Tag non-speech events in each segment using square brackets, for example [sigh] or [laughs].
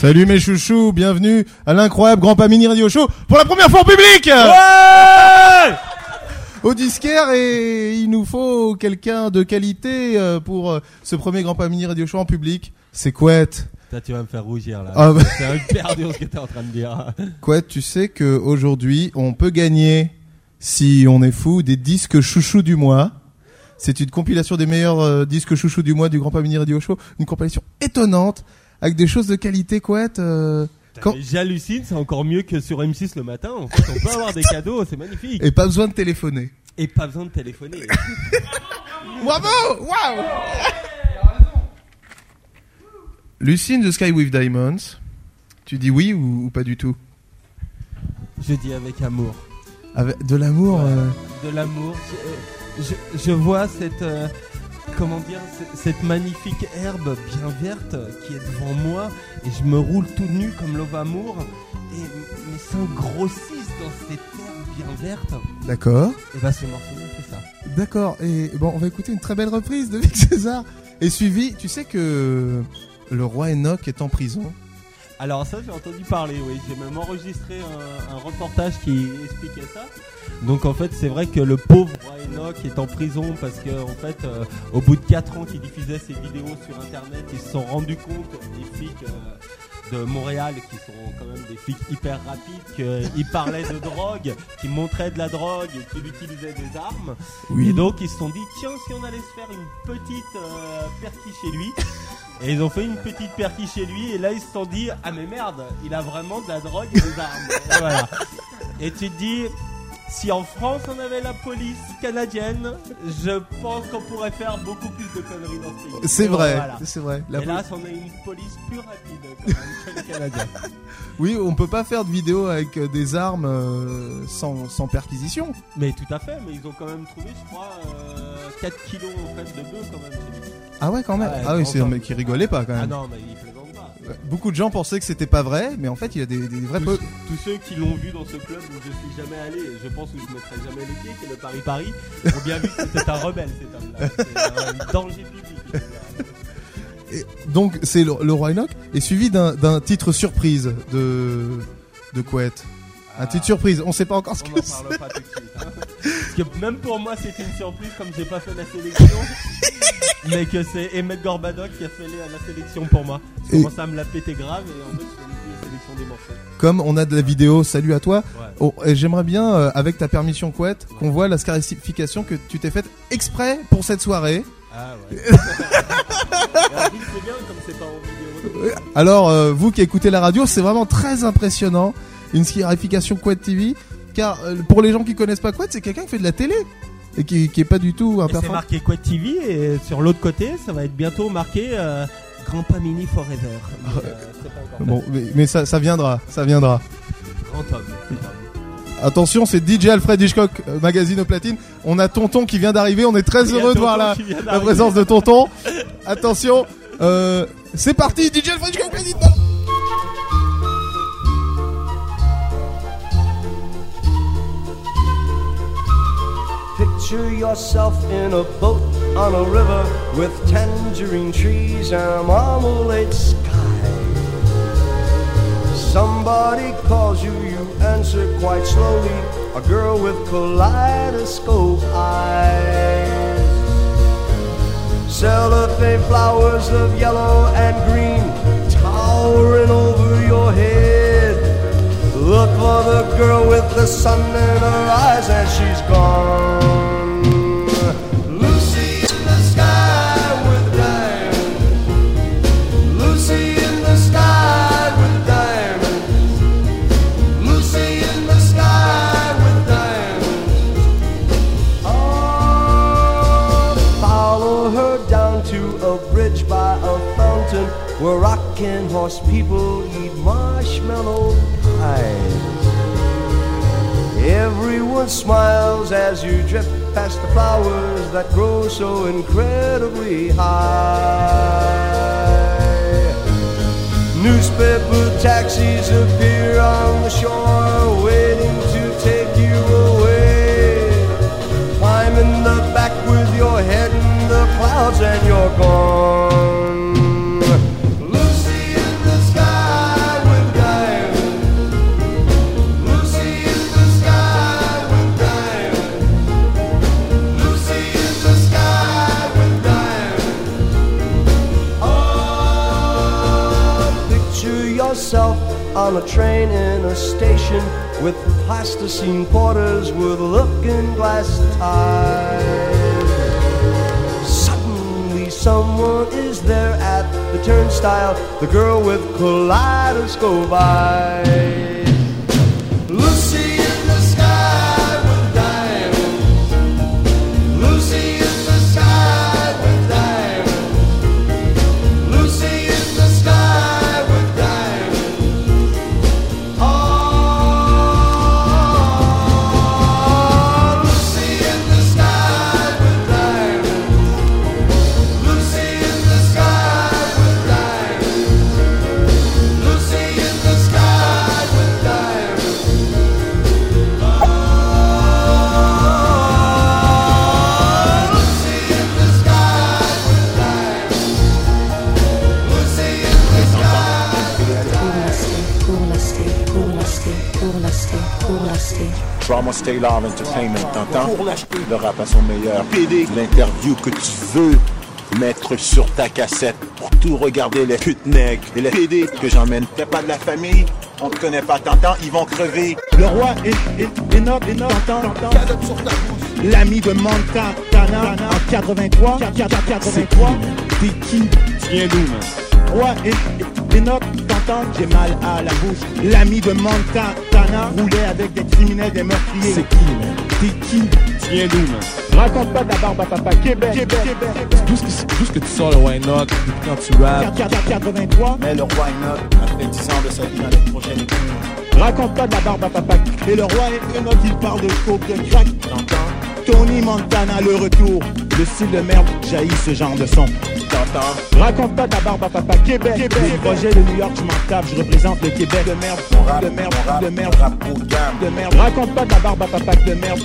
Salut mes chouchous, bienvenue à l'incroyable Grand Pas Mini Radio Show pour la première fois en public [laughs] Au disquaire et il nous faut quelqu'un de qualité euh, pour euh, ce premier Grand Pas Mini Radio Show en public. C'est Couette. Tu vas me faire rougir là. Ah bah. C'est un perdu ce que t'es en train de dire. [laughs] Couette, tu sais que aujourd'hui on peut gagner, si on est fou, des disques chouchous du mois. C'est une compilation des meilleurs euh, disques chouchous du mois du Grand Pas Mini Radio Show. Une compilation étonnante avec des choses de qualité, Couette. euh, Quand- J'hallucine, c'est encore mieux que sur M6 le matin. En fait, on peut avoir des cadeaux, c'est magnifique. et pas besoin de téléphoner. Et pas besoin de téléphoner. [laughs] Bravo Waouh Lucy in the Sky with Diamonds. Tu dis oui ou, ou pas du tout? Je dis avec amour. Avec de l'amour. euh, De l'amour. Je, je- je vois cette. euh, comment dire ce- Cette magnifique herbe bien verte qui est devant moi. Et je me roule tout nu comme l'ove amour. Et mes seins grossissent dans cette herbe bien verte. D'accord. Et bah, ce morceau fait ça. D'accord. Et bon, on va écouter une très belle reprise de Vic César. Et suivi, tu sais que le roi Enoch est en prison. Alors ça j'ai entendu parler, oui. J'ai même enregistré un, un reportage qui expliquait ça. Donc en fait c'est vrai que le pauvre Enoch est en prison parce que en fait euh, au bout de 4 ans qu'il diffusait ses vidéos sur internet, ils se sont rendus compte, les flics euh, de Montréal qui sont quand même des flics hyper rapides, qu'ils [laughs] parlaient de drogue, qu'ils montraient de la drogue, et qu'ils utilisaient des armes. Et donc ils se sont dit tiens si on allait se faire une petite euh, perquis chez lui. Et ils ont fait une petite perquis chez lui et là ils se sont dit ah mais merde il a vraiment de la drogue et des armes. Et [laughs] voilà. Et tu te dis si en France on avait la police canadienne, je pense qu'on pourrait faire beaucoup plus de conneries dans ce pays. C'est vrai, voilà. c'est vrai. La Hélas on a une police plus rapide quand même que les Canadiens. [laughs] Oui, on peut pas faire de vidéo avec euh, des armes euh, sans, sans perquisition. Mais tout à fait, mais ils ont quand même trouvé je crois euh, 4 kilos en fait de bœuf quand même. Ah ouais, quand même. Ah oui, c'est un mec qui rigolait pas quand Ah même. non mais Beaucoup de gens pensaient que c'était pas vrai, mais en fait, il y a des, des vrais. tous, ceux qui l'ont vu dans ce club où je suis jamais allé, et je pense où je mettrai jamais les pieds, qui est le Paris Paris, ont bien vu que c'était un rebelle cet homme-là. [laughs] C'est un danger public. Et donc c'est le, le roi Enoch est suivi d'un d'un titre surprise de de Couette. Un titre surprise. On sait pas encore ce On que c'est. parle pas tout de suite. hein. Parce que même pour moi c'était une surprise comme j'ai pas fait la sélection. mais que c'est Emmett Gorbadoc qui a fait la sélection pour moi. Je Et- à me la péter grave et en fait je fais la sélection des morceaux. Comme on a de la vidéo, salut à toi. Ouais. Oh, j'aimerais bien, euh, avec ta permission Couette, qu'on voit la scarification que tu t'es faite exprès pour cette soirée. Ah ouais. [laughs] Et en plus, c'est bien comme c'est pas en vidéo. Alors, euh, vous qui écoutez la radio, c'est vraiment très impressionnant. Une scarification Couette TV. Car euh, pour les gens qui connaissent pas Couette, c'est quelqu'un qui fait de la télé. Et qui, qui est pas du tout un c'est marqué Quad TV et sur l'autre côté, ça va être bientôt marqué euh, Grand Pas Mini Forever. Mais, euh, pas encore Bon, mais, mais ça, ça viendra, ça viendra. Grand homme. Attention, c'est DJ Alfred Hitchcock, euh, magazine au platine. On a Tonton qui vient d'arriver. On est très heureux de voir la, présence de Tonton. Attention, euh, c'est parti, DJ Alfred Hitchcock platine. Picture yourself in a boat on a river with tangerine trees and a marmalade sky. Somebody calls you, you answer quite slowly. A girl with kaleidoscope eyes. Cellophane flowers of yellow and green towering over your head. Look for the girl with the sun in her eyes, and she's gone. Rocking horse people eat marshmallow pies. Everyone smiles as you drift past the flowers that grow so incredibly high. Newspaper taxis appear on the shore, waiting to take you away. Climb in the back with your head in the clouds and you're gone. On a train in a station with plasticine porters with looking glass ties. Suddenly, someone is there at the turnstile. The girl with kaleidoscope eyes. Drama Stay Love Entertainment, t'entends? Le rap à son meilleur. PD, l'interview que tu veux mettre sur ta cassette pour tout regarder les putes nègres et les PD que j'emmène. T'es pas de la famille, on te connaît pas, t'entends? Ils vont crever. Le roi est, est, est noble, t'entends, t'entends. L'ami de Montana en 83, 83. T'es qui? Tu viens d'où, man? Roi est, est, est noble, J'ai mal à la bouche. L'ami de Montana roulait avec des criminels, des meurtriers. C'est qui, man? T'es qui? Tu viens d'où, man? Raconte pas de la barbe à papa. Québec, Québec, Québec. D'où est-ce que, tu sors le wine Knock quand tu rappes 83. Mais le roi Enoch a fait 10 ans de sa vie dans les projets des Queens. Raconte pas de la barbe à papa. Et le roi est Enoch, il parle de coke, de crack. T'entends? Tony Montana, le retour. Le style de merde jaillit ce genre de son. T'entends? Raconte pas ta barbe à papa. Québec, Québec. Les projets de New York, je m'en tape. Je représente le Québec. De merde, rap, de merde, rap, de merde, rap de gamme. de merde. Raconte pas ta barbe à papa. De merde.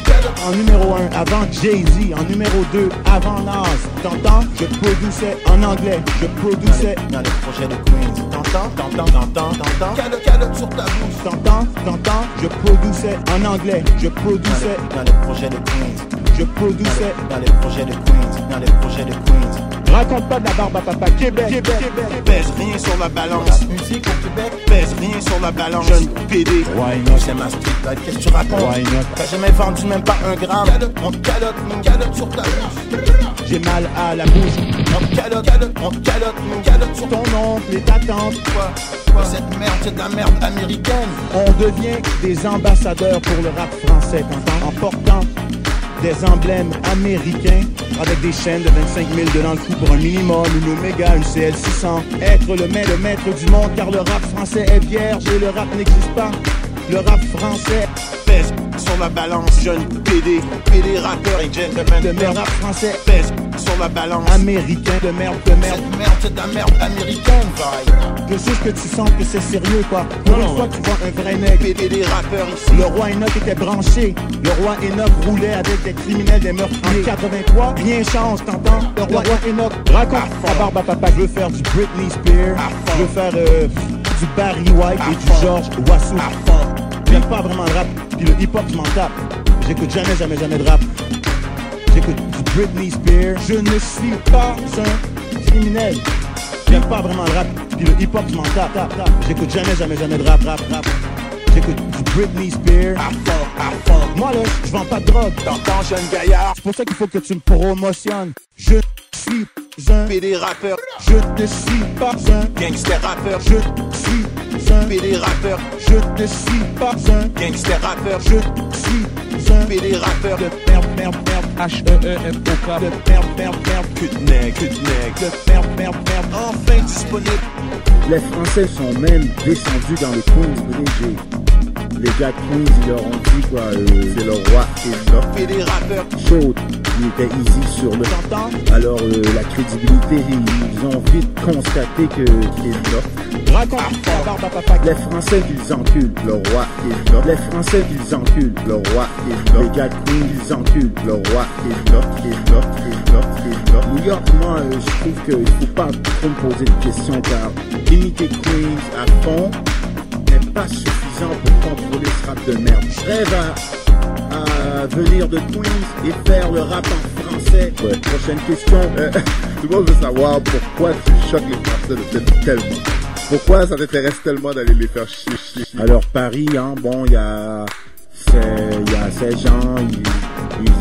En numéro 1, avant Jay-Z. En numéro 2, avant Nas. T'entends? Je produisais en anglais. Je produisais. Dans les projets des Queens. T'entends? T'entends? T'entends? T'entends? Calotte, sur ta bouche. T'entends? T'entends? Je produisais en anglais. Je produisais. dans les projets des Queens. Je produisais. Dans les projets des Queens. Dans les projets des Queens. Raconte pas de la barbe à papa. Québec, Québec, Québec. Pèse rien sur la balance. musique au Québec. Pèse rien sur la balance. Jeune PD. Why not? C'est ma street. Qu'est-ce que tu racontes? Why not? T'as jamais vendu même pas un gramme. On te calotte, mon calotte sur ta bouche. J'ai mal à la bouche. On te calotte, calotte, on te calotte, mon calotte sur ton oncle et ta tante. quoi? Quoi? Cette merde, c'est de la merde américaine. On devient des ambassadeurs pour le rap français, t'entends? En portant des emblèmes américains avec des chaînes de 25 000 de dans le cou pour un minimum, une Omega, une CL 600. Être le maître, le maître du monde car le rap français est vierge et le rap n'existe pas. Le rap français, Pèse sur la balance. Jeune PD. PD rappeur et gentleman. de merde rap français Pèse sur la balance. américain, de merde, de merde. Cette merde, c'est de la merde américaine, vibe. Je sais que tu sens que c'est sérieux quoi. Pour une fois tu vois un vrai nègre. PD des rappeurs ici. Le roi Enoch était branché. Le roi Enoch roulait avec des criminels, des meurtriers. En 83, rien change, t'entends? Le roi Enoch raconte ta barbe à papa. Je veux faire du Britney Spears. Je veux faire euh, du Barry White et du George Wassou. J'aime pas vraiment le rap. Puis le hip-hop, je m'en tape. J'écoute jamais, jamais, jamais de rap. J'écoute du Britney Spears. Je ne suis pas un criminel. J'aime pas vraiment le rap. Puis le hip-hop, je m'en tape. tape, tape. J'écoute jamais, jamais, jamais de rap, rap, rap. J'écoute du Britney Spears. Moi là, je vends pas de drogue. T'entends, jeune gaillard. C'est pour ça qu'il faut que tu me promotionnes. Je suis un PD rappeur. Je ne suis pas un Gangster rappeur. Je suis un PD rappeur. Je ne suis pas un Gangster rappeur. Je suis un PD rappeur. de merde, merde, merde. H-E-E-F-O-K De merde, merde, merde. Pute nègre, pute nègre. De merde, merde, merde. Enfin disponible. Les Français sont même descendus dans le Queens Les gars de Queens, ils leur ont dit quoi, euh, c'est le roi et leur PD rappeur. chaud. Il était easy sur le Alors euh, la crédibilité, ils ont vite constaté que qu'il est là. Raconte. Les Français qu'ils enculent, le roi est là. Les Français qu'ils enculent, le roi est là. Les de Queens, ils enculent, le roi est là, est là, est là, est là. New York, moi, euh, je trouve qu'il faut pas trop me poser de questions car imiter Queens à fond n'est pas suffisant pour contrôler ce rap de merde. Je rêve à, venir de Queens et faire le rap en français. Prochaine question. Euh, [laughs] tout le monde veut savoir pourquoi tu choques les Français de cette tellement. Pourquoi ça t'intéresse tellement d'aller les faire chier? Alors Paris, hein, bon, il y a, y a ces gens, ils,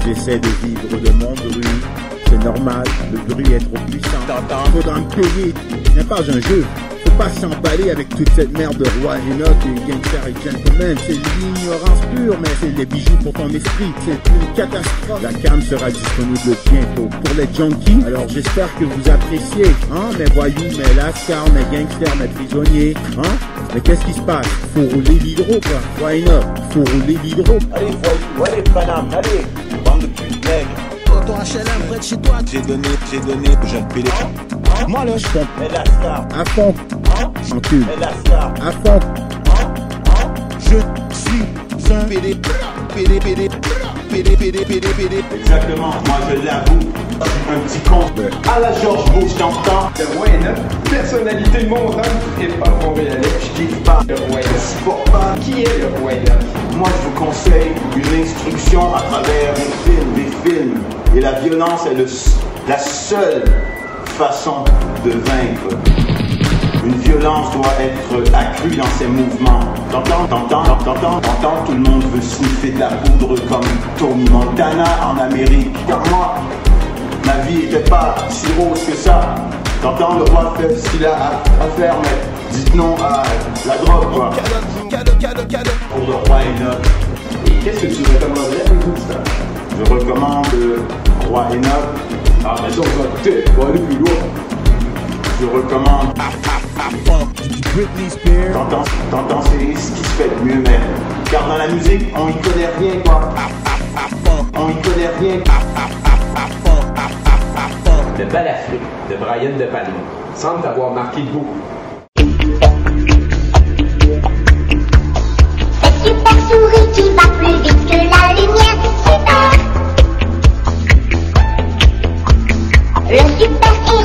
ils essaient de vivre de mon bruit. C'est normal, le bruit est trop puissant. Faudra me payer. N'est pas un jeu. Faut pas s'emballer avec toute cette merde de roi Enoch et gangster et gentleman. C'est l'ignorance pure, mais c'est des bijoux pour ton esprit. C'est une catastrophe. La cam sera disponible bientôt pour les junkies. Alors j'espère que vous appréciez, hein, mes voyous, mes lascars, mes gangsters, mes prisonniers, hein? Mais qu'est-ce qui se passe? Faut rouler l'hydro, quoi. Why not? Faut rouler l'hydro. Allez, voyou, allez, paname, allez, de chez toi. J'ai donné, j'ai donné aux jeunes pédés. Moi la star, À fond. La star, À fond. Je suis un pédé, pédé, pédé, pédé, pédé, pédé, pédé. Exactement, moi je l'avoue, un petit con. À la George Bush, t'entends? Le roi est notre personnalité montante et pas montréalais. Je kiffe pas, Le roi je supporte pas. Qui est le roi est Moi, je vous conseille une instruction à travers des films, des films. Et la violence est le, la seule façon de vaincre. Une violence doit être accrue dans ses mouvements. T'entends, t'entends, t'entends, t'entends, tout le monde veut sniffer de la poudre comme Tony Montana en Amérique. Car moi, ma vie était pas si rose que ça. T'entends, le roi fait ce qu'il a à faire, mais dites non à la drogue, quoi. Pour le roi Enoch. Qu'est-ce que tu recommanderais nous, ça? Je recommande euh, Roi Enoch. Ah, mais ça, on va écouter. On va aller plus loin. Je recommande. Britney Spears. T'entends, t'entends, c'est ce qui se fait de mieux, mais. Car dans la musique, on y connaît rien, quoi. On y connaît rien. Le bal Afrique de Brian De Palma semble avoir marqué beaucoup. Cette super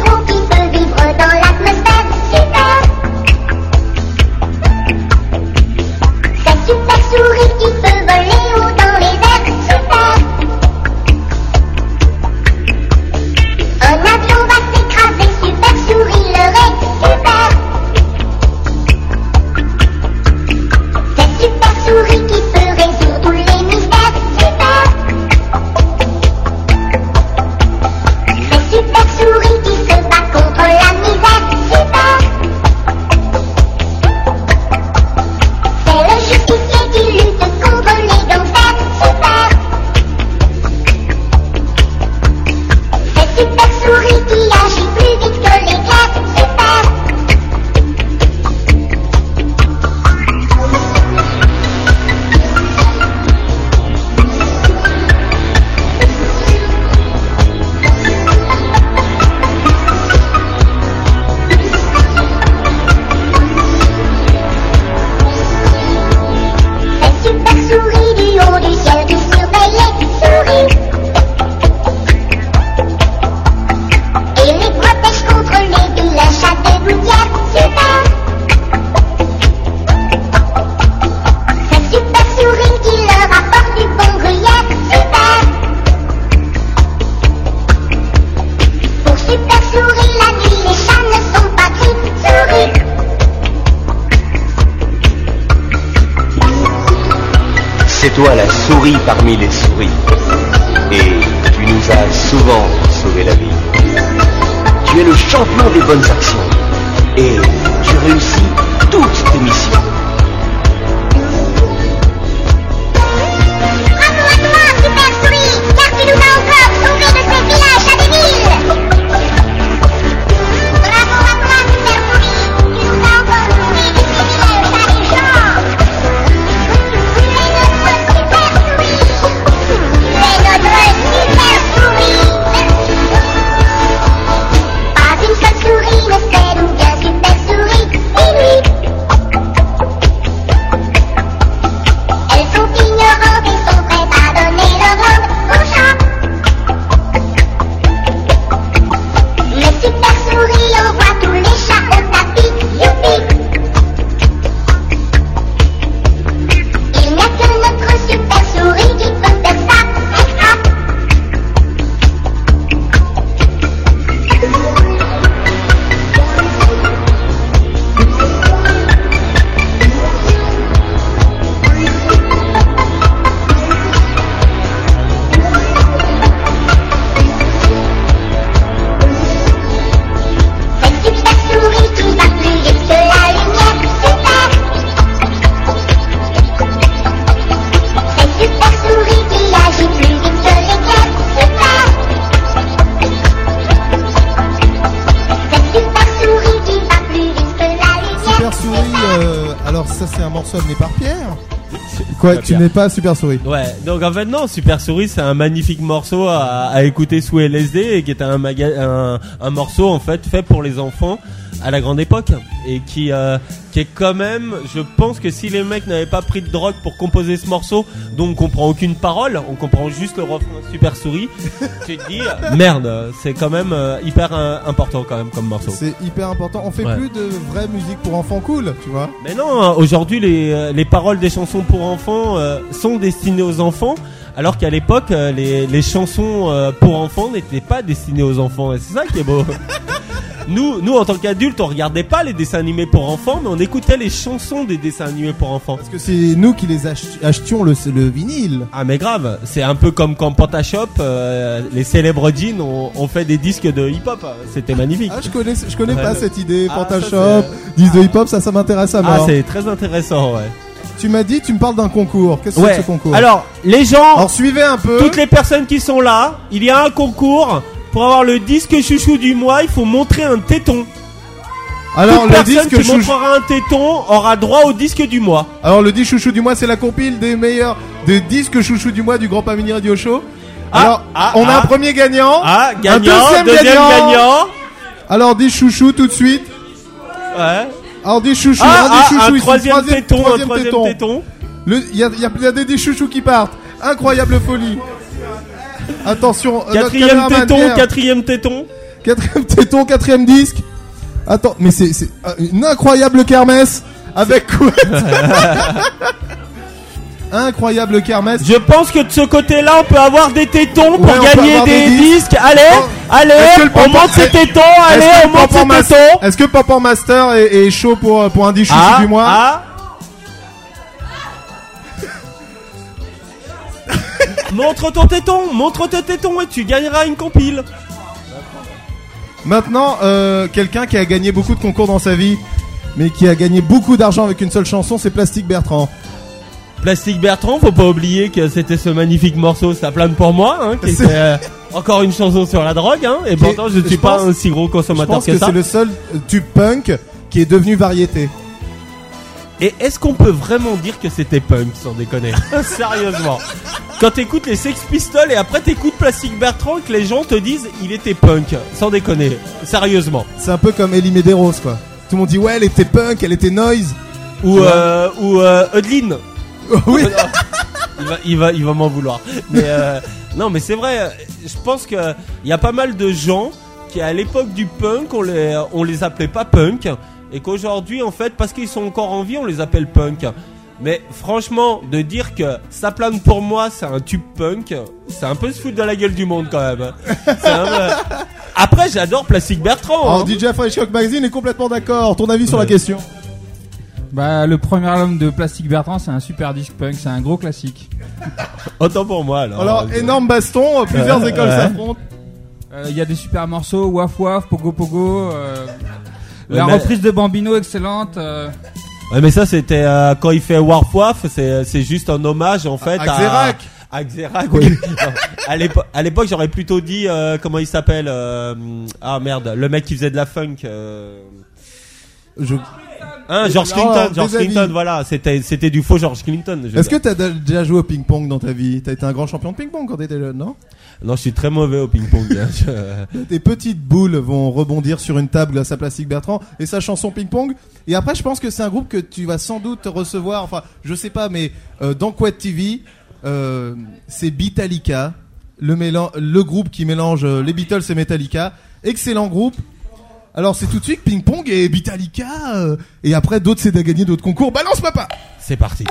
C'est toi la souris parmi les souris. Et tu nous as souvent sauvé la vie. Tu es le champion des bonnes actions. Et tu réussis toutes tes missions. Amené par Pierre. Quoi, tu n'es pas Super Souris? Ouais, donc en fait non, Super Souris c'est un magnifique morceau à, à écouter sous LSD et qui est un, un, un morceau en fait fait pour les enfants à la grande époque et qui euh, qui est quand même, je pense que si les mecs n'avaient pas pris de drogue pour composer ce morceau, dont on comprend aucune parole, on comprend juste le refrain Super Souris, [laughs] tu te dis merde, c'est quand même euh, hyper euh, important quand même comme morceau. C'est hyper important. On fait Ouais. plus de vraie musique pour enfants cool, tu vois. Mais non, hein, aujourd'hui les, euh, les paroles des chansons pour enfants euh, sont destinées aux enfants, alors qu'à l'époque euh, les, les chansons euh, pour enfants n'étaient pas destinées aux enfants. Et c'est ça qui est beau. [laughs] nous, nous en tant qu'adultes, on regardait pas les dessins animés pour enfants, mais on écoutait les chansons des dessins animés pour enfants. Parce que c'est nous qui les ach- achetions le, le vinyle. Ah mais grave, c'est un peu comme quand Pantashop, euh, les célèbres jeans ont, ont fait des disques de hip-hop. C'était magnifique. Ah, je connais, je connais Ouais. pas cette idée. Ah, Pantashop, ça, disque de hip-hop, ça, ça m'intéresse à Ah mort. c'est très intéressant, ouais. tu m'as dit, tu me parles d'un concours. Qu'est-ce que Ouais. c'est que ce concours? Alors, les gens, Alors suivez un peu. toutes les personnes qui sont là, il y a un concours. Pour avoir le disque chouchou du mois, il faut montrer un téton. Alors Toute le personne disque qui chouchou. montrera un téton aura droit au disque du mois. Alors le disque chouchou du mois, c'est la compile des meilleurs des disques chouchou du mois du Grand Pamini Radio Show. Ah, Alors, ah, on a ah. un premier gagnant. Ah, un deuxième, deuxième gagnant. gagnant. Alors dis chouchou tout de suite. Ouais. Alors dis chouchou, Ah, ah, un ici, troisième téton, un troisième téton. Le- Il y a, y a des, des chouchous qui partent. Incroyable folie. Attention, euh, Quatrième téton, Pierre. quatrième téton. Quatrième [laughs] téton, quatrième disque. Attends, mais c'est euh, une incroyable kermesse avec [laughs] quoi Incroyable kermesse. Je pense que de ce côté-là, on peut avoir des tétons pour Ouais, gagner des, des disques. disques. Allez, Oh. allez, on monte ses tétons. Allez, Est-ce que on monte ses tétons. Est-ce que Papa Master est, est chaud pour, pour un disque chouchou Ah, du mois ah. Montre ton téton, montre ton téton et tu gagneras une compile. Maintenant, euh, quelqu'un qui a gagné beaucoup de concours dans sa vie, mais qui a gagné beaucoup d'argent avec une seule chanson, c'est Plastique Bertrand. Plastique Bertrand, faut pas oublier que c'était ce magnifique morceau Ça plane pour moi, hein, qui était euh, encore une chanson sur la drogue, hein, et pourtant je ne je suis pas pense- un si gros Je consommateur pense que, que ça. c'est le seul euh, tube punk qui est devenu variété. Et est-ce qu'on peut vraiment dire que c'était punk, sans déconner [laughs] Sérieusement. Quand t'écoutes les Sex Pistols et après t'écoutes Plastique Bertrand, que les gens te disent il était punk, sans déconner. Sérieusement. C'est un peu comme Ellie Medeiros, quoi. Tout le monde dit, ouais, elle était punk, elle était noise. Ou, euh, ou euh, [laughs] oui. il va, il va, il va m'en vouloir. Mais euh, non, mais c'est vrai. Je pense que il y a pas mal de gens qui à l'époque du punk, on les, on les appelait pas punk, et qu'aujourd'hui, en fait, parce qu'ils sont encore en vie, on les appelle punk. Mais franchement, de dire que ça plane pour moi, c'est un tube punk, c'est un peu se foutre de la gueule du monde quand même. [laughs] Un peu- Après, j'adore Plastique Bertrand. Alors, hein. DJ Fresh Rock Magazine est complètement d'accord. Ton avis sur la question Bah, le premier album de Plastic Bertrand, c'est un super disque punk, c'est un gros classique. [laughs] Autant pour moi alors. Alors, énorme baston, euh, plusieurs écoles Ouais. s'affrontent. Euh, Il y a des super morceaux, Waf Waf, Pogo Pogo. euh, la mais- reprise de Bambino excellente. euh, Ouais, mais ça, c'était euh, quand il fait Warp Waf, c'est c'est juste un hommage en fait À Xerac. à Xerac, oui. [laughs] À l'épo- à l'époque, j'aurais plutôt dit euh, comment il s'appelle euh, Ah merde, le mec qui faisait de la funk. euh, Je... Hein, George Clinton, George. Clinton, voilà, c'était c'était du faux George Clinton. Est-ce que t'as déjà joué au ping-pong dans ta vie? T'as été un grand champion de ping-pong quand t'étais jeune, non? Non, je suis très mauvais au ping-pong. hein, [laughs] je- Tes petites boules vont rebondir sur une table grâce à Plastique Bertrand et sa chanson Ping Pong. Et après, je pense que c'est un groupe que tu vas sans doute recevoir. Enfin, je sais pas, mais euh, dans Quad TV, euh, c'est Beatallica, le, le groupe qui mélange euh, les Beatles et Metallica. Excellent groupe. Alors, c'est tout de suite Ping Pong et Beatallica. euh, et après, d'autres, c'est de gagner d'autres concours. Balance, papa C'est parti.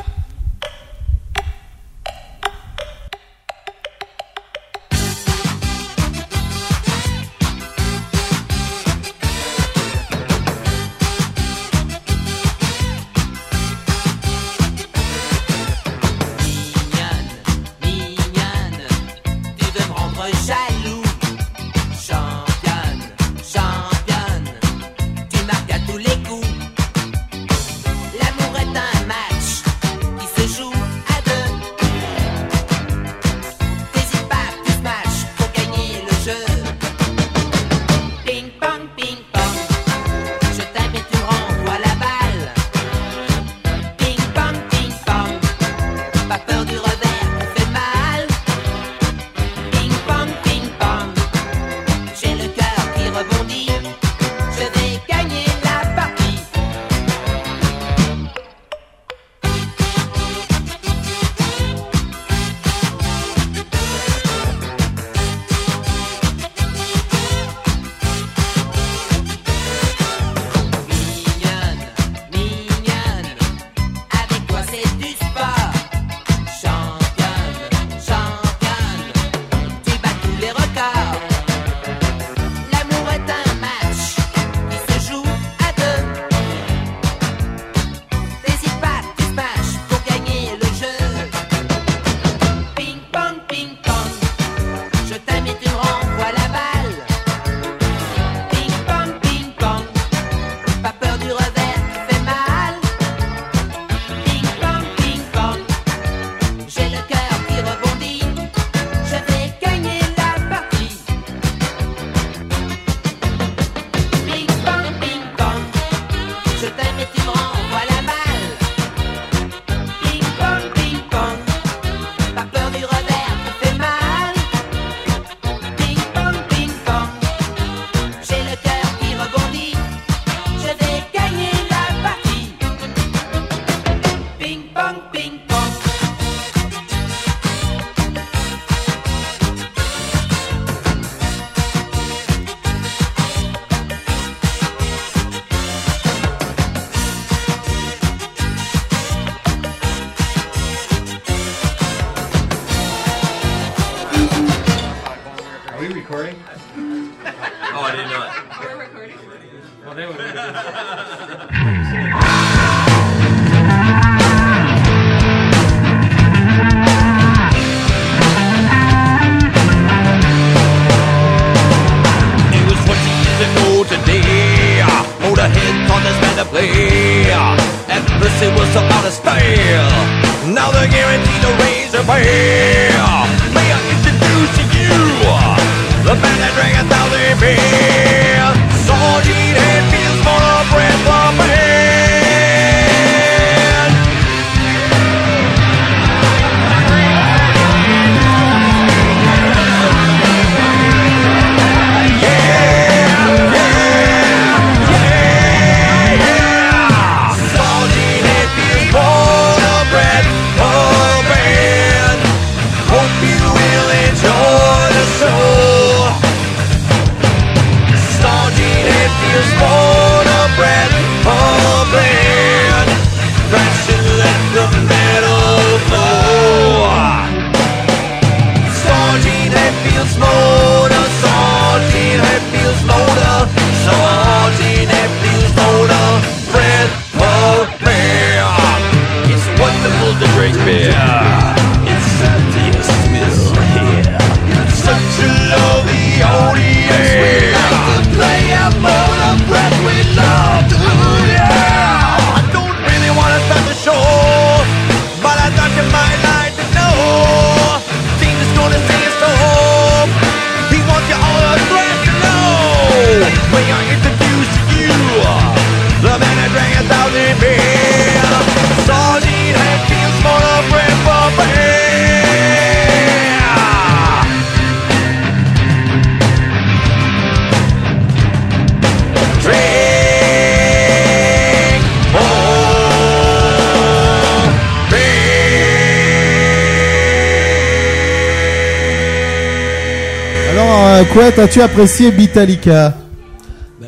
Alors, euh, Couette, as-tu apprécié Bitalika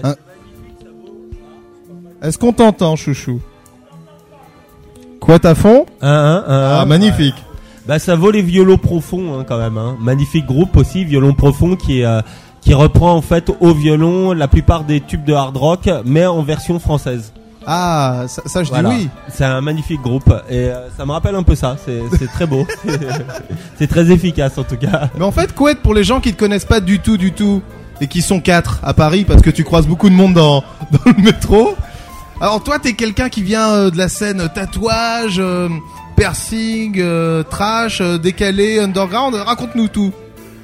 Hein Est-ce qu'on t'entend, chouchou Couette à fond Ah, magnifique. Bah ça vaut les violons profonds hein, quand même. Hein. Magnifique groupe aussi, violon profond qui euh, qui reprend en fait au violon la plupart des tubes de hard rock, mais en version française. Ah, ça, ça, je Voilà. dis oui. C'est un magnifique groupe et euh, ça me rappelle un peu ça. C'est très beau. [laughs] c'est très efficace en tout cas. Mais en fait, Couette, pour les gens qui te connaissent pas du tout, du tout, et qui sont quatre à Paris, parce que tu croises beaucoup de monde dans, [laughs] dans le métro. Alors toi, t'es quelqu'un qui vient euh, de la scène tatouage, euh, piercing, trash, décalé, underground. Raconte-nous tout.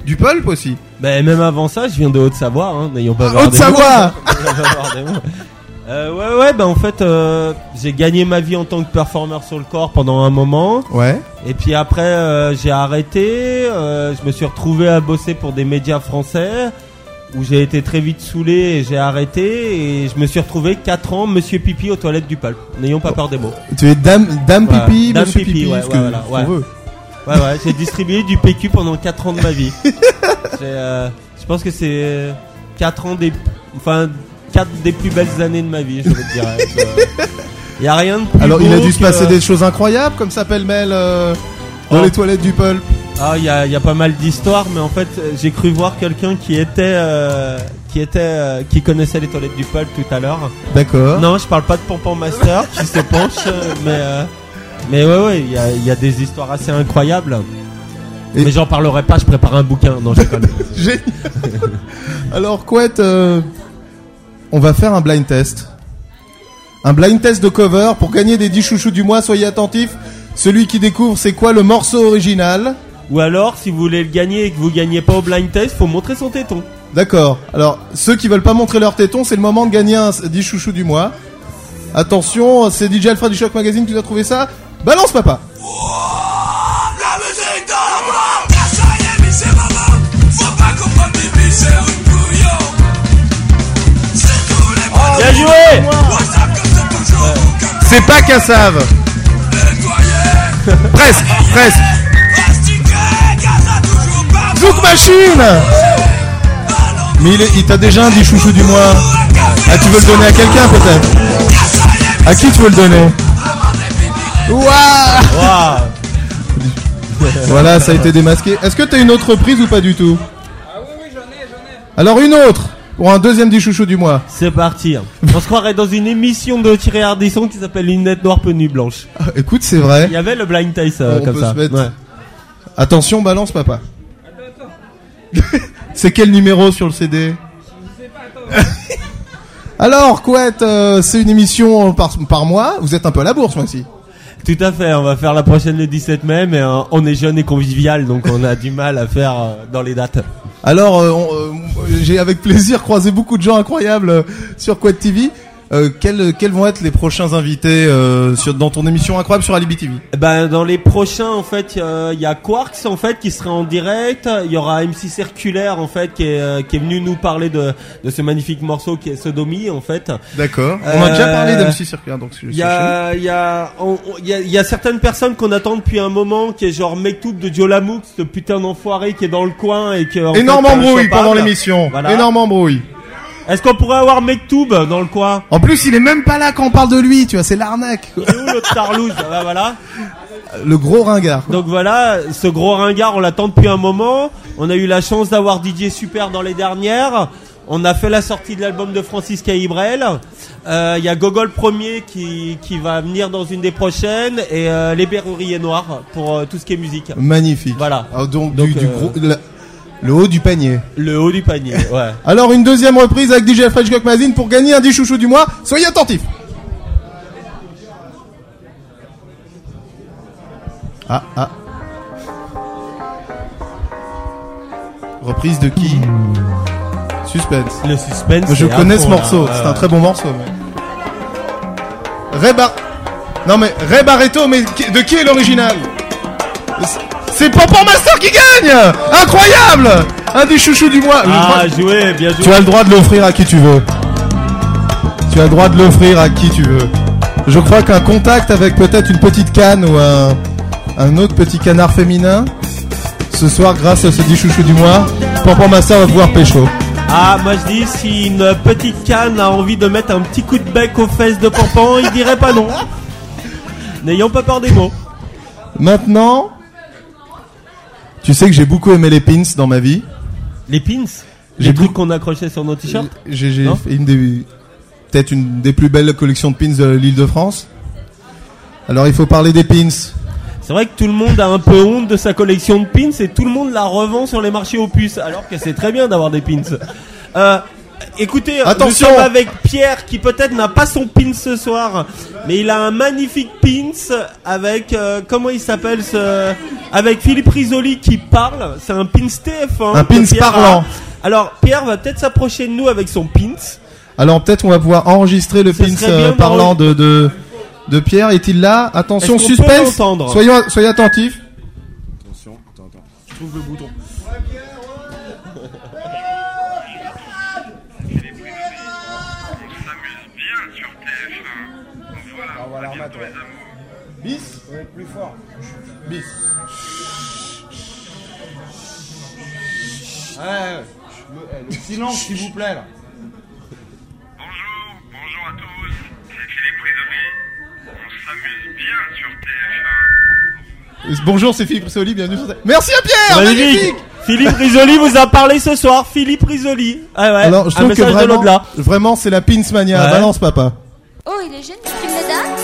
Du pulp aussi. Ben même avant ça, je viens de Haute-Savoie, hein, n'ayons pas peur des Haute-Savoie [laughs] Euh, ouais ouais ben en fait euh, j'ai gagné ma vie en tant que performeur sur le corps pendant un moment Ouais. et puis après euh, j'ai arrêté je me suis retrouvé à bosser pour des médias français où j'ai été très vite saoulé et j'ai arrêté et je me suis retrouvé 4 ans monsieur pipi aux toilettes du pulp n'ayons pas peur des mots Tu es dame, dame Voilà. pipi, Dame monsieur pipi, pipi, ouais, ouais, voilà, ouais. veut. Ouais, ouais, j'ai distribué du PQ pendant 4 ans de ma vie. [laughs] Je pense que c'est 4 ans des. Enfin, 4 des plus belles années de ma vie, je te dire. Il [laughs] y a rien de plus Alors, il a dû se que- passer des choses incroyables, comme ça pêle-mêle euh, dans Oh. les toilettes du pulp. Ah, il y a, il y a pas mal d'histoires, mais en fait, euh, j'ai cru voir quelqu'un qui était. euh, qui était. euh, qui connaissait les toilettes du pulp tout à l'heure. D'accord. Non, je parle pas de Pompon Master qui se penche, euh, mais. euh, mais ouais, ouais, il y a, il y a des histoires assez incroyables. Mais j'en parlerai pas, je prépare un bouquin. Non, je déconne. [laughs] Génial. Alors, Couette, euh, on va faire un blind test. Un blind test de cover pour gagner des 10 chouchous du mois. Soyez attentifs. Celui qui découvre c'est quoi le morceau original. Ou alors, si vous voulez le gagner et que vous gagnez pas au blind test, faut montrer son téton. D'accord. Alors, ceux qui veulent pas montrer leur téton, c'est le moment de gagner un 10 chouchous du mois. Attention, c'est DJ Alfred du Choc Magazine qui a trouvé ça. Balance, papa. Joué. C'est pas Cassav. Nettoyer presque, presque. Zouk Machine. Mais il, t'a déjà dit chouchou du mois. Ah, tu veux le donner à quelqu'un peut-être? À qui tu veux le donner? Waouh Voilà, ça a été démasqué. Est-ce que t'as une autre reprise ou pas du tout? Alors une autre pour un deuxième dit chouchou du mois. C'est parti. On se croirait dans une émission de Thierry Ardisson qui s'appelle Lunettes noires, peu nuit blanche. Ah, Écoute, c'est vrai. Il y avait le blind taste euh, comme peut ça. se mettre- Ouais. Attention, balance papa. [laughs] c'est quel numéro sur le CD [laughs] Alors, Couette, euh, c'est une émission par, par mois. Vous êtes un peu à la bourse, moi aussi. Tout à fait, on va faire la prochaine le 17 mai, mais euh, on est jeune et convivial, donc on a du mal à faire euh, dans les dates. Alors, euh, j'ai avec plaisir croisé beaucoup de gens incroyables sur Quad TV. Euh, quels, quels vont être les prochains invités euh, sur, dans ton émission incroyable sur Alibi TV Eh Ben dans les prochains en fait euh, il y a Quarks en fait qui sera en direct, il y aura MC Circulaire en fait qui est, euh, qui est venu nous parler de, de ce magnifique morceau qui est Sodomie en fait. D'accord. On a déjà Euh, parlé d'MC Circulaire, Il y a, il y, y, y a certaines personnes qu'on attend depuis un moment, qui est genre Mektoub de Jolamouk, ce putain d'enfoiré qui est dans le coin et en Énorme fait, est embrouille pendant l'émission. Voilà. Énorme embrouille. Est-ce qu'on pourrait avoir Mektoub dans le coin En plus, il est même pas là quand on parle de lui, tu vois, c'est l'arnaque. Est où l'autre tarlouse? Ah bah voilà. Le gros ringard. quoi. Donc voilà, ce gros ringard, on l'attend depuis un moment. On a eu la chance d'avoir DJ Super dans les dernières. On a fait la sortie de l'album de Francis Caïbrel. Euh, Il y a Gogol Premier qui, qui va venir dans une des prochaines et euh, les Berruriers Noirs pour euh, tout ce qui est musique. Magnifique. Voilà. Ah, donc, Donc, du, du euh, gros, la- le haut du panier. Le haut du panier, [laughs] ouais. Alors une deuxième reprise avec DJ French Cock Magazine pour gagner un 10 chouchou du mois. Soyez attentifs. Ah ah. Reprise de qui? Suspense. Le suspense. Je connais ce morceau, c'est un très bon morceau. Mais... Ray Bar- Non mais Ray Barretto, mais de qui est l'original? C'est Pampan Master qui gagne Incroyable Un des chouchous du mois. Ah, crois- joué, bien joué. Tu as le droit de l'offrir à qui tu veux. Tu as le droit de l'offrir à qui tu veux. Je crois qu'un contact avec peut-être une petite canne ou un, un autre petit canard féminin, ce soir, grâce à ce 10 chouchous du mois, Pampan Master va pouvoir pécho. Ah, moi je dis, si une petite canne a envie de mettre un petit coup de bec aux fesses de Pampan, il dirait pas non. [laughs] N'ayons pas peur des mots. Maintenant, tu sais que j'ai beaucoup aimé les pins dans ma vie. Les pins? J'ai Les trucs qu'on accrochait sur nos t-shirts? J'ai j'ai Non? fait une des peut-être une des plus belles collections de pins de l'Île-de-France. Alors il faut parler des pins. C'est vrai que tout le monde a un peu honte de sa collection de pins et tout le monde la revend sur les marchés aux puces, alors que c'est très bien d'avoir des pins. Euh, écoutez, Attention. nous sommes avec Pierre qui peut-être n'a pas son pin ce soir, mais il a un magnifique pins avec euh, comment il s'appelle ce avec Philippe Risoli qui parle. C'est un pins TF1. Un que pins Pierre a. parlant. Alors Pierre va peut-être s'approcher de nous avec son pins. Alors peut-être on va pouvoir enregistrer le Ce pins euh, parlant de, de de Pierre. Est-il là? Attention, suspense. l'entendre? Soyons soyez attentifs. Attention, attends, attends. Je trouve le bouton. On ouais. Bis? Ouais, plus fort. Bis. Ouais, ouais. Le, eh, le silence, s'il vous plaît, là. Euh, Bonjour, c'est Philippe Soli, bienvenue sur. Merci à Pierre. Magnifique. Magnifique. Philippe Risoli vous a parlé ce soir. Philippe Risoli. Ah ouais. Alors je un trouve que vraiment, vraiment c'est la pins mania. Ouais. Balance papa. Oh, il est génial. Tu me le donnes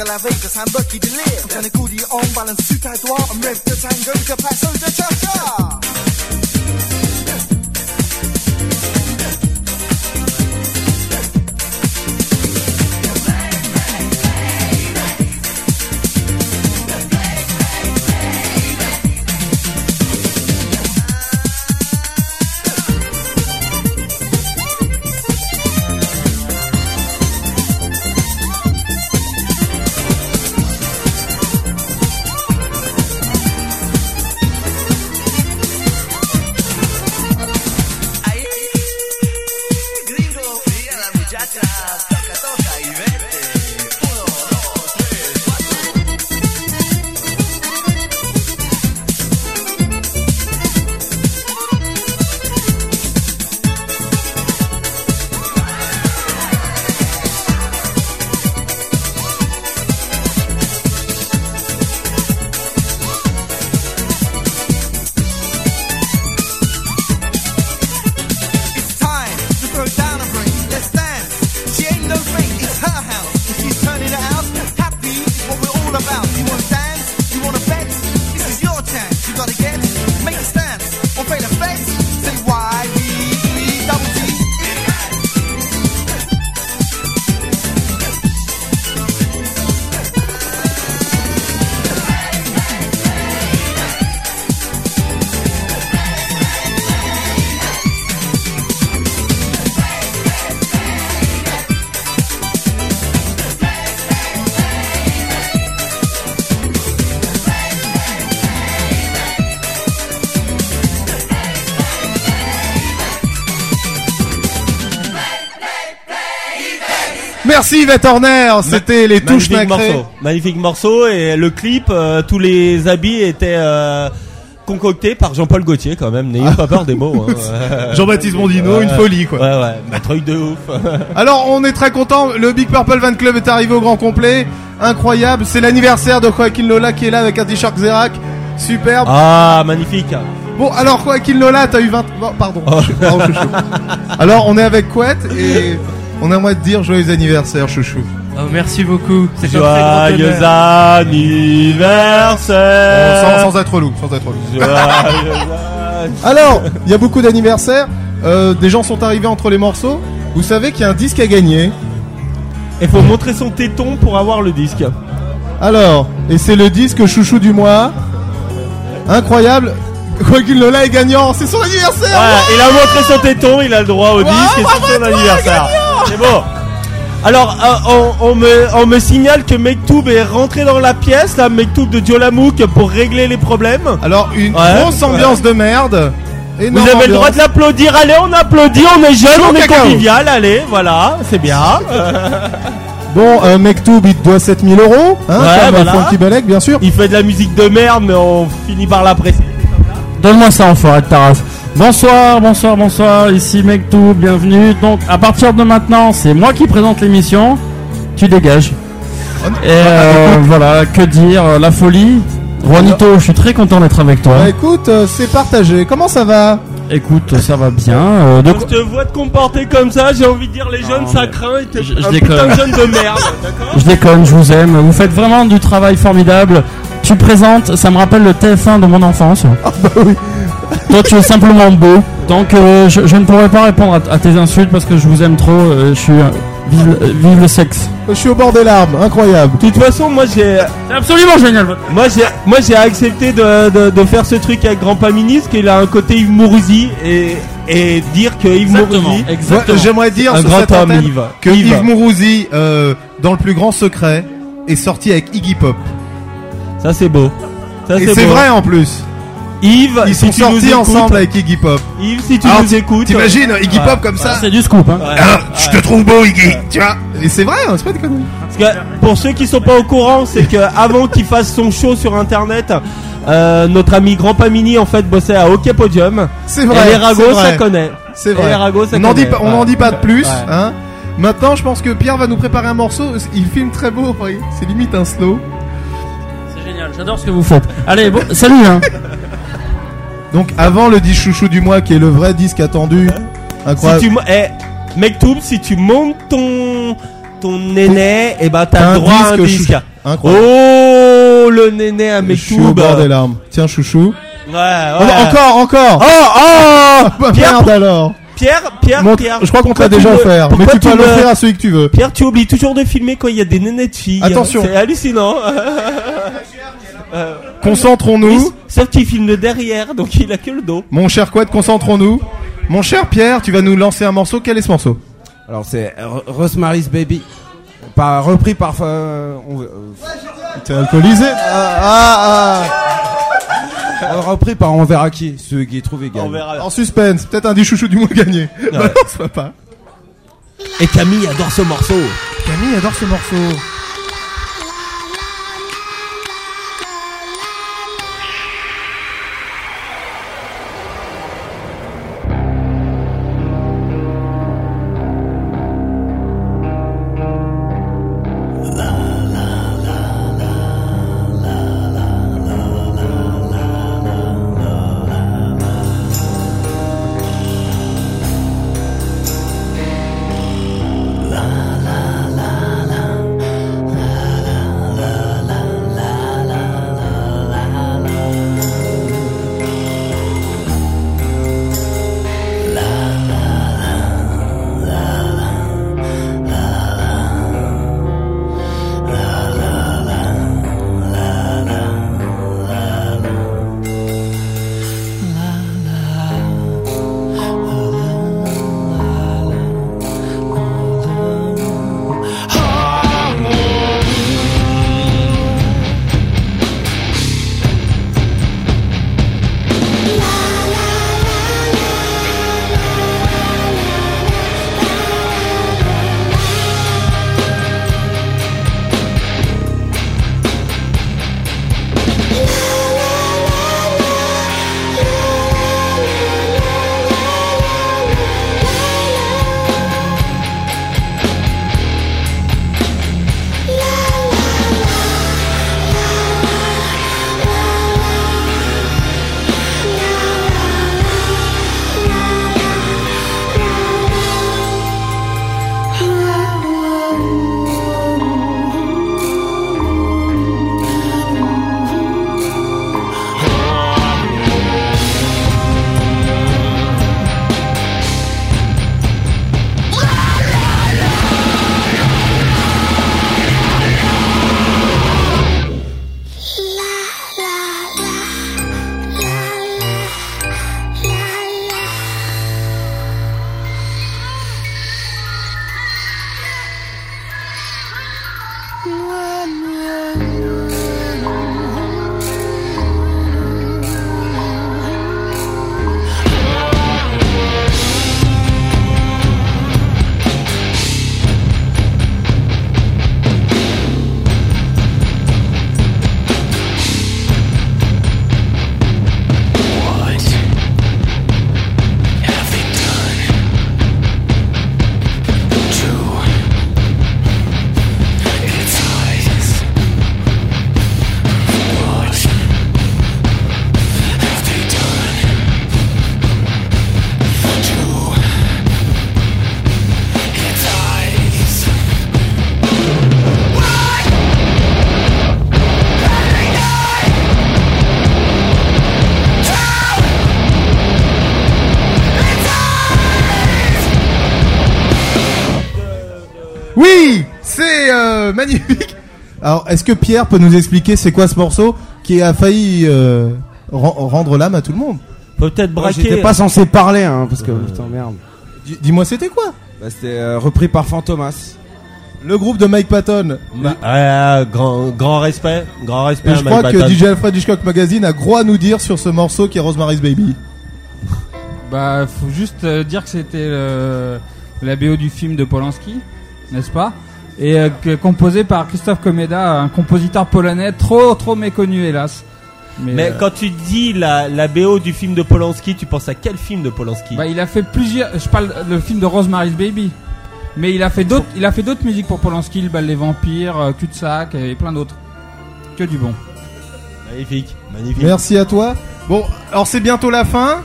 de la veille, que c'est un qui délire Quand les coups on balance sur ta doigt On rêve de tango, que passe Merci Yvette Horner, c'était les touches Magnifique nacrées. morceau. Magnifique morceau et le clip, euh, tous les habits étaient euh, concoctés par Jean-Paul Gaultier quand même. N'ayez pas peur des mots. hein. [laughs] Jean-Baptiste Mondino, Ouais. une folie quoi. Ouais ouais, un truc de ouf. [laughs] Alors on est très content, le Big Purple Van Club est arrivé au grand complet, incroyable, c'est l'anniversaire de Joaquin Lola qui est là avec un t-shirt Xerac, superbe. ah magnifique. Bon alors Joaquin Lola t'as eu 20... bon, pardon. [laughs] Alors on est avec Couette et on aimerait te dire joyeux anniversaire chouchou. Oh, merci beaucoup. C'est un très grand Joyeux anniversaire. sans, sans être relou, sans être. Joyeux Alors, il y a beaucoup d'anniversaires, euh, des gens sont arrivés entre les morceaux, vous savez qu'il y a un disque à gagner. Il faut montrer son téton pour avoir le disque. Alors, et c'est le disque chouchou du mois. Incroyable. Lola est gagnant, c'est son anniversaire. Voilà, il a montré son téton, il a le droit au disque et c'est son anniversaire. C'est beau. Alors, euh, on, on me, on me signale que Mektoub est rentré dans la pièce, là, Mektoub de Diolamouk, pour régler les problèmes. Alors, une Ouais. grosse ambiance de merde. Vous Énorme avez le droit ambiance. de l'applaudir. Allez, on applaudit, on est jeune, Chaud on est cacao. convivial. Allez, voilà, c'est bien. [laughs] Bon, euh, Mektoub, il te doit 7000 euros. Hein, Ouais, comme voilà. Balek, bien sûr. Il fait de la musique de merde, mais on finit par l'apprécier. Donne-moi ça, enfoiré de ta race. Bonsoir, bonsoir, bonsoir. Ici Mektoub, bienvenue. Donc, à partir de maintenant, c'est moi qui présente l'émission. Tu dégages. Et euh, voilà, que dire, euh, la folie. Juanito, je suis très content d'être avec toi. Bah, écoute, euh, c'est partagé. Comment ça va? Écoute, ça va bien. euh, de Quand je te vois te comporter comme ça, j'ai envie de dire les jeunes, ça craint. Et je un déconne. putain de jeune de merde, d'accord [laughs] Je déconne, je vous aime. Vous faites vraiment du travail formidable. Tu présentes, ça me rappelle le TF1 de mon enfance. Ah bah oui. Toi, tu es simplement beau. Donc, euh, je, je ne pourrais pas répondre à, à tes insultes parce que je vous aime trop. euh, je suis. euh, vive, euh, vive le sexe. Je suis au bord des larmes, incroyable. De toute façon, moi j'ai. C'est absolument génial. Moi j'ai, moi j'ai accepté de, de, de faire ce truc avec Grand Paministe, parce qu'il a un côté Yves Mourouzi et, et dire que Yves Exactement, Mourouzi. exactement. Ouais, J'aimerais dire Un sur grand cette homme, antenne Yves. que Yves. Yves, Mourouzi, euh, dans le plus grand secret, est sorti avec Iggy Pop. Ça c'est beau. Ça Et c'est c'est beau. vrai en plus. Yves, Ils si sont tu nous sortis écoutes- ensemble avec Iggy Pop. Yves, si tu Alors, nous écoutes. T'imagines Iggy Ouais. Pop comme ça C'est du scoop, hein. Ouais. Ah, Je te trouve beau Iggy, tu vois. Et c'est vrai, hein, c'est pas des conneries. Parce que pour ceux qui sont pas au courant, c'est que avant qu'il fasse son show sur internet, euh, notre ami Grand Pamini en fait bossait à Hockey Podium. C'est vrai. Et les ragots, c'est vrai. ça connaît. C'est Et vrai. les ragots, ça on n'en dit connaît. pas, on n'en Ouais. dit pas de plus. Ouais. Hein. Maintenant, je pense que Pierre va nous préparer un morceau. Il filme très beau. C'est limite un slow. Génial, j'adore ce que vous faites. Allez, bon, salut, hein. Donc avant le disque chouchou du mois, qui est le vrai disque attendu. Si Incroyable. tu mo- eh, Mektoub, si tu montes ton ton néné, et bah T'as t'as un droit à un disque disque. chou- Incroyable. Oh, le néné à Je suis au Mektoub. bord des larmes. Tiens, chouchou. Ouais, ouais. Oh, non, encore, encore. Oh, oh [laughs] Bah, Pierre, merde alors. Pierre, Pierre, Montre- Pierre. je crois qu'on te l'a déjà me- offert, mais pourquoi tu peux me- l'offrir à celui que tu veux. Pierre, tu oublies toujours de filmer quand il y a des nénés de filles. Attention. C'est hallucinant. [laughs] Euh, Concentrons-nous. sauf qu'il filme le derrière, donc il a que le dos. Mon cher Quad, concentrons-nous. Mon cher Pierre, tu vas nous lancer un morceau. Quel est ce morceau Alors c'est R- Rosemary's Baby. Pas repris par. euh, on- euh, T'es alcoolisé Ah, euh, repris par On verra qui. Celui qui est trouvé gagne. On verra. En suspense, peut-être un des chouchous du mois gagné. Balance [laughs] pas. Et Camille adore ce morceau. Camille adore ce morceau. Alors, est-ce que Pierre peut nous expliquer c'est quoi ce morceau qui a failli euh, ren- rendre l'âme à tout le monde? Peut-être braquer. J'étais pas censé parler, hein, parce que putain merde. Dis- Dis-moi, c'était quoi? Bah, C'était euh, repris par Fantomas. Le groupe de Mike Patton. Bah, ouais, grand, grand respect, grand respect. Et je à crois Mike que Patton. DJ Alfred Hitchcock Magazine a gros à nous dire sur ce morceau qui est Rosemary's Baby. Bah, faut juste euh, dire que c'était euh, la BO du film de Polanski, n'est-ce pas? Et euh, composé par Christophe Komeda, un compositeur polonais trop trop méconnu hélas. Mais euh, quand tu dis la, la BO du film de Polanski, tu penses à quel film de Polanski? Bah, il a fait plusieurs. Je parle le film de Rosemary's Baby. Mais il a fait d'autres. Il a fait d'autres musiques pour Polanski, le bal des vampires, euh, cul-de-sac et plein d'autres. Que du bon. Magnifique, magnifique. Merci à toi. Bon, alors c'est bientôt la fin.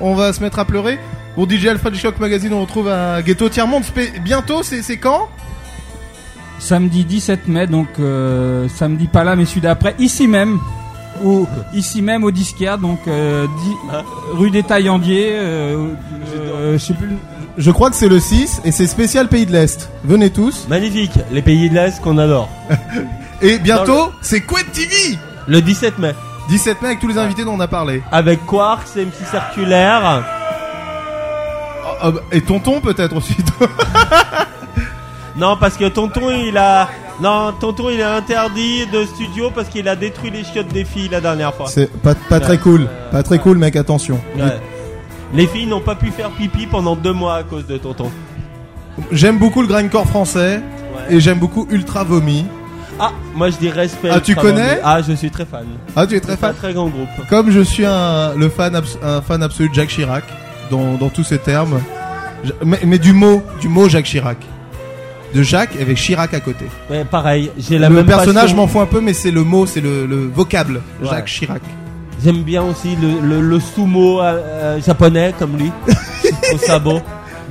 On va se mettre à pleurer. Bon, DJ Alfred Hitchcock Magazine, on retrouve à Ghetto Tiers-Monde. Spé- Bientôt, c'est quand? Samedi 17 mai, donc euh, samedi pas là, mais celui d'après, ici même, ou ici même au disquaire, donc euh, di- rue des Taillandiers, euh, euh, je sais plus. Je crois que c'est le 6 et c'est spécial Pays de l'Est. Venez tous. Magnifique, les pays de l'Est qu'on adore. [laughs] Et bientôt, c'est Quet TV Le 17 mai. 17 mai avec tous les invités dont on a parlé. Avec Quarks, MC Circulaire. Ah, bah, Et Tonton peut-être aussi. [laughs] Non, parce que Tonton, il a. Non, Tonton, il est interdit de studio parce qu'il a détruit les chiottes des filles la dernière fois. c'est pas, pas très cool. Pas très cool, mec, attention. Ouais. Les filles n'ont pas pu faire pipi pendant deux mois à cause de Tonton. J'aime beaucoup le grindcore français et j'aime beaucoup Ultra Vomi. Ah, moi je dis respect. Ah, tu connais Vomi. Ah, je suis très fan. Ah, tu es très fan? un très grand groupe. Comme je suis un, le fan, abs- un fan absolu de Jacques Chirac, dans, dans tous ses termes. Mais, mais du mot, du mot Jacques Chirac. De Jacques avec Chirac à côté. Ouais, pareil, j'ai la le même personnage passion. m'en fout un peu, mais c'est le mot, c'est le, le vocable. Ouais. Jacques Chirac. J'aime bien aussi le, le, le sumo euh, euh, japonais comme lui. [laughs] Ça beau.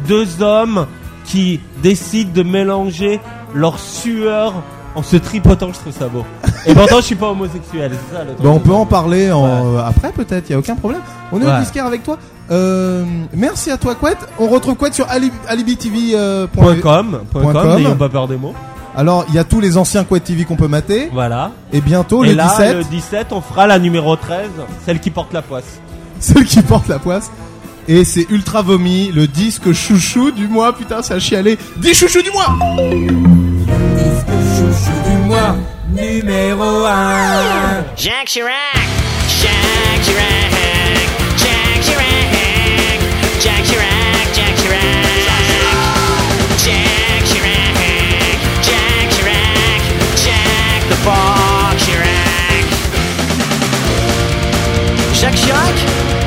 Deux hommes qui décident de mélanger leur sueur en se tripotant, je trouve ça beau. Et pourtant, je suis pas homosexuel, c'est ça le truc. Bah, on peut en parler en, euh, après peut-être, y a aucun problème. On est Ouais. au disquaire avec toi. Euh, merci à toi Quet. On retrouve Quet sur ali- alibitv.com. euh, Point com, point com, n'ayons pas peur des mots. Alors il y a tous les anciens Quet TV qu'on peut mater. Voilà. Et bientôt Et le là, 17, le 17, on fera la numéro 13, celle qui porte la poisse. [laughs] celle qui porte la poisse. Et c'est Ultra Vomi, le disque chouchou du mois. Putain, c'est à chialer. 10 chouchous du mois Chouchou du mois, numéro 1. Jacques Chirac. Jacques Chirac. Jacques Chirac. Jacques Chirac. Jacques Chirac. Jacques Chirac. Jack the Ball Chirac. Jacques Chirac.